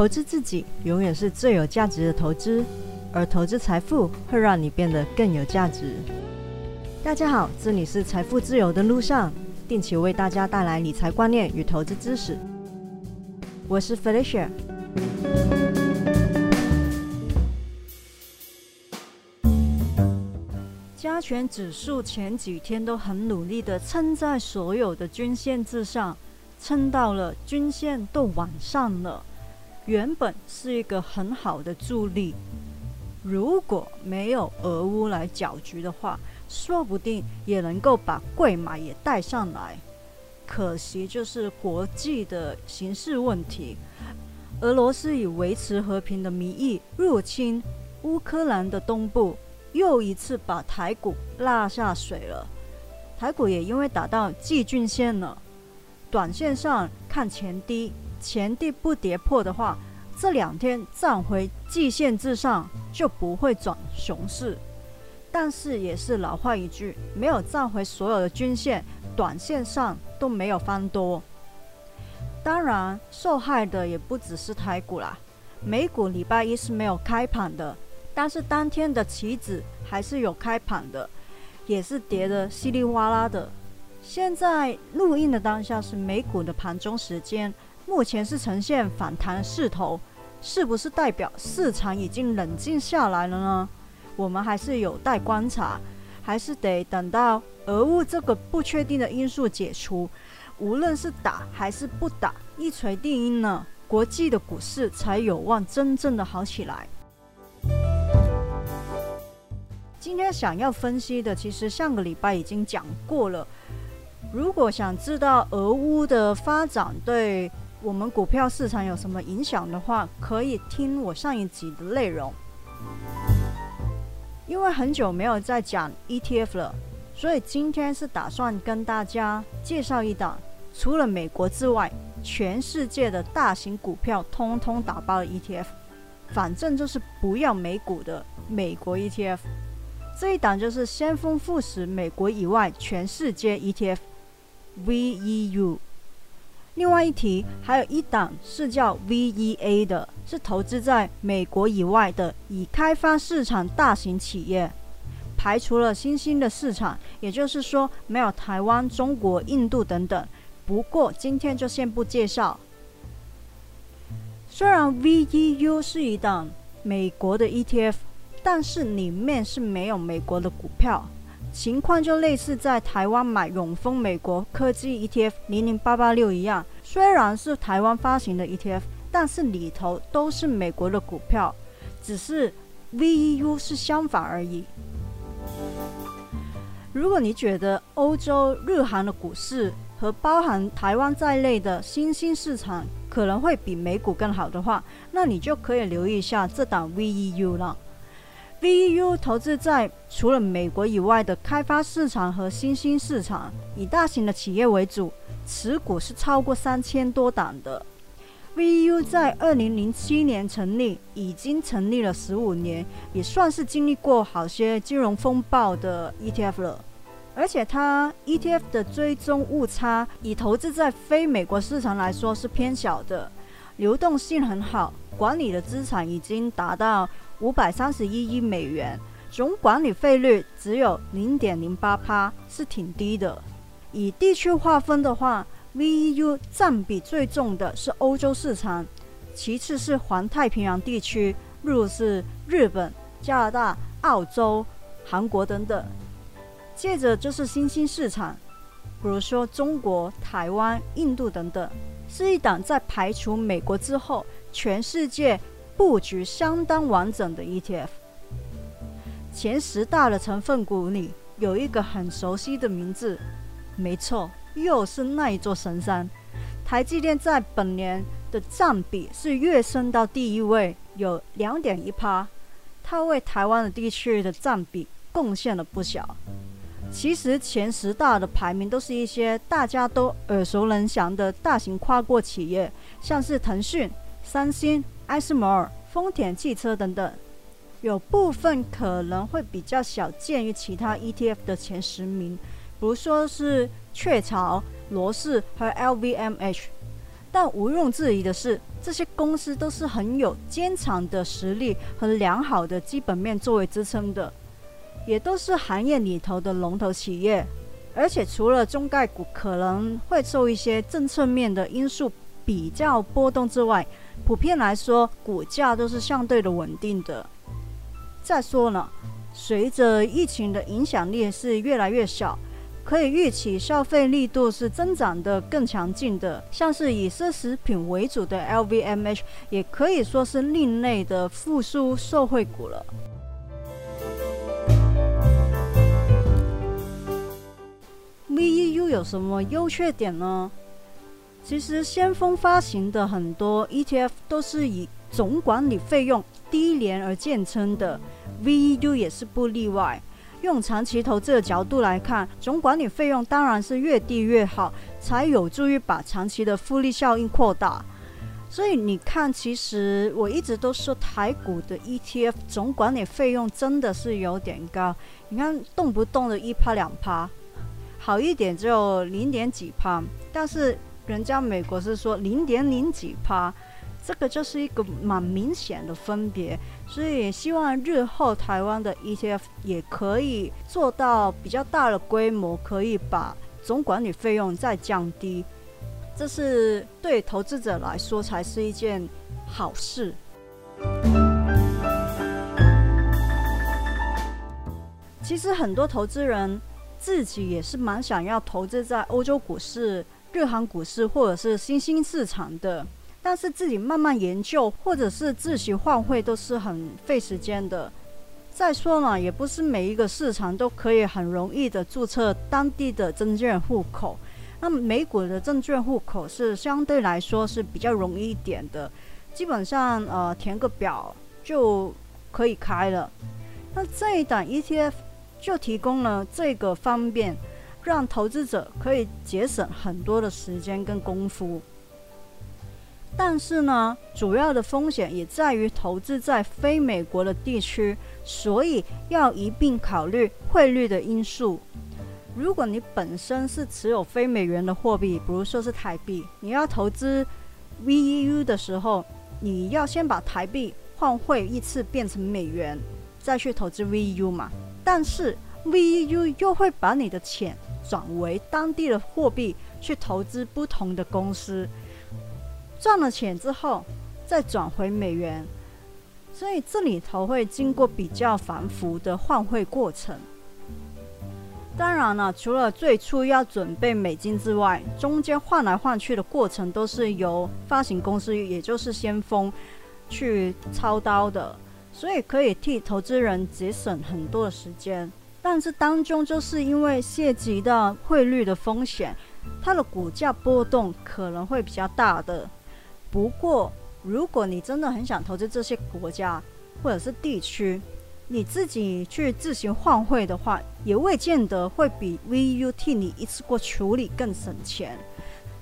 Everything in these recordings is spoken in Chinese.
投资自己永远是最有价值的投资，而投资财富会让你变得更有价值。大家好，这里是财富自由的路上，定期为大家带来理财观念与投资知识。我是 Felicia。加权指数前几天都很努力的撑在所有的均线之上，撑到了均线都往上了。原本是一个很好的助力，如果没有俄乌来搅局的话，说不定也能够把贵马也带上来。可惜就是国际的形势问题，俄罗斯以维持和平的名义入侵乌克兰的东部，又一次把台股拉下水了。台股也因为打到季均线了，短线上看前低。前地不跌破的话，这两天站回季线之上就不会转熊市。但是也是老话一句，没有站回所有的均线，短线上都没有翻多。当然，受害的也不只是台股啦。美股礼拜一是没有开盘的，但是当天的期指还是有开盘的，也是跌得稀里哗啦的。现在录音的当下是美股的盘中时间。目前是呈现反弹势头，是不是代表市场已经冷静下来了呢？我们还是有待观察，还是得等到俄乌这个不确定的因素解除，无论是打还是不打，一锤定音呢，国际的股市才有望真正的好起来。今天想要分析的，其实上个礼拜已经讲过了。如果想知道俄乌的发展对我们股票市场有什么影响的话，可以听我上一集的内容。因为很久没有在讲 ETF 了，所以今天是打算跟大家介绍一档除了美国之外，全世界的大型股票通通打包的 ETF。反正就是不要美股的美国 ETF。这一档就是先锋富时美国以外全世界 ETF，VEU。另外一题，还有一档是叫 VEA 的，是投资在美国以外的已开发市场大型企业，排除了新兴的市场，也就是说没有台湾、中国、印度等等。不过今天就先不介绍。虽然 VEU 是一档美国的 ETF，但是里面是没有美国的股票。情况就类似在台湾买永丰美国科技 ETF 零零八八六一样，虽然是台湾发行的 ETF，但是里头都是美国的股票，只是 VEU 是相反而已。如果你觉得欧洲、日韩的股市和包含台湾在内的新兴市场可能会比美股更好的话，那你就可以留意一下这档 VEU 了。VEU 投资在除了美国以外的开发市场和新兴市场，以大型的企业为主，持股是超过三千多档的。VEU 在二零零七年成立，已经成立了十五年，也算是经历过好些金融风暴的 ETF 了。而且它 ETF 的追踪误差，以投资在非美国市场来说是偏小的，流动性很好，管理的资产已经达到。五百三十一亿美元，总管理费率只有零点零八趴，是挺低的。以地区划分的话，VEU 占比最重的是欧洲市场，其次是环太平洋地区，例如是日本、加拿大、澳洲、韩国等等。接着就是新兴市场，比如说中国、台湾、印度等等，是一档在排除美国之后，全世界。布局相当完整的 ETF，前十大的成分股里有一个很熟悉的名字，没错，又是那一座神山。台积电在本年的占比是跃升到第一位，有两点一趴，它为台湾的地区的占比贡献了不小。其实前十大的排名都是一些大家都耳熟能详的大型跨国企业，像是腾讯、三星。艾斯摩尔、丰田汽车等等，有部分可能会比较小见于其他 ETF 的前十名，比如说是雀巢、罗氏和 LVMH。但毋庸置疑的是，这些公司都是很有坚强的实力和良好的基本面作为支撑的，也都是行业里头的龙头企业。而且除了中概股可能会受一些政策面的因素比较波动之外，普遍来说股价都是相对的稳定的。再说呢，随着疫情的影响力是越来越小。可以预期消费力度是增长的更强劲的，像是以奢侈品为主的 LVMH 也可以说是另类的复苏受惠股了。VEU 有什么优缺点呢？其实先锋发行的很多 ETF 都是以总管理费用低廉而见称的，VEU 也是不例外。用长期投资的角度来看，总管理费用当然是越低越好，才有助于把长期的复利效应扩大。所以你看，其实我一直都说台股的 ETF 总管理费用真的是有点高。你看，动不动的一趴两趴，好一点就零点几趴，但是人家美国是说零点零几趴。这个就是一个蛮明显的分别，所以也希望日后台湾的 ETF 也可以做到比较大的规模，可以把总管理费用再降低，这是对投资者来说才是一件好事。其实很多投资人自己也是蛮想要投资在欧洲股市、日韩股市或者是新兴市场的。但是自己慢慢研究，或者是自行换汇，都是很费时间的。再说呢，也不是每一个市场都可以很容易的注册当地的证券户口。那美股的证券户口是相对来说是比较容易一点的，基本上呃填个表就可以开了。那这一档 ETF 就提供了这个方便，让投资者可以节省很多的时间跟功夫。但是呢，主要的风险也在于投资在非美国的地区，所以要一并考虑汇率的因素。如果你本身是持有非美元的货币，比如说是台币，你要投资 VEU 的时候，你要先把台币换汇一次变成美元，再去投资 VEU 嘛。但是 VEU 又会把你的钱转为当地的货币去投资不同的公司。赚了钱之后，再转回美元，所以这里头会经过比较繁复的换汇过程。当然了，除了最初要准备美金之外，中间换来换去的过程都是由发行公司，也就是先锋去操刀的，所以可以替投资人节省很多的时间。但是当中就是因为涉及到汇率的风险，它的股价波动可能会比较大的。不过，如果你真的很想投资这些国家或者是地区，你自己去自行换汇的话，也未见得会比 VU 替你一次过处理更省钱。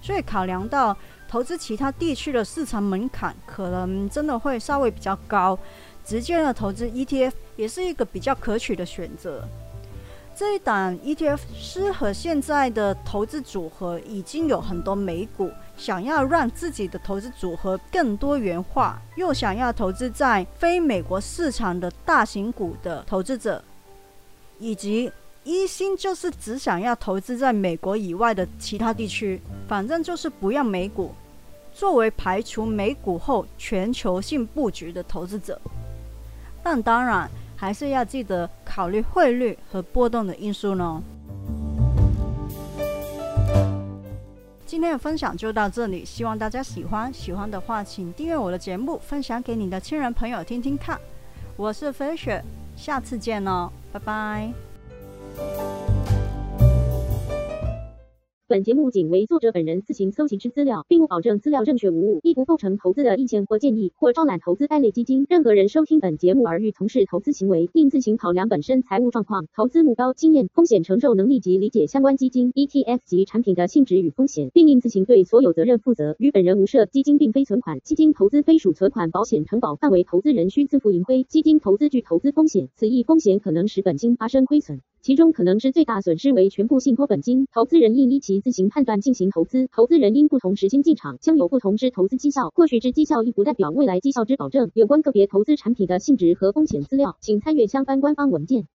所以，考量到投资其他地区的市场门槛可能真的会稍微比较高，直接的投资 ETF 也是一个比较可取的选择。这一档 ETF 适合现在的投资组合，已经有很多美股。想要让自己的投资组合更多元化，又想要投资在非美国市场的大型股的投资者，以及一心就是只想要投资在美国以外的其他地区，反正就是不要美股，作为排除美股后全球性布局的投资者。但当然还是要记得考虑汇率和波动的因素呢。今天的分享就到这里，希望大家喜欢。喜欢的话，请订阅我的节目，分享给你的亲人朋友听听看。我是飞雪，下次见哦，拜拜。本节目仅为作者本人自行搜集之资料，并不保证资料正确无误，亦不构成投资的意见或建议，或招揽投资该类基金。任何人收听本节目而欲从事投资行为，应自行考量本身财务状况、投资目标、经验、风险承受能力及理解相关基金、ETF 及产品的性质与风险，并应自行对所有责任负责。与本人无涉。基金并非存款，基金投资非属存款保险承保范围，投资人需自负盈亏。基金投资具投资风险，此一风险可能使本金发生亏损。其中可能之最大损失为全部信托本金，投资人应依其自行判断进行投资。投资人因不同时间进场，将有不同之投资绩效。过去之绩效亦不代表未来绩效之保证。有关个别投资产品的性质和风险资料，请参阅相关官方文件。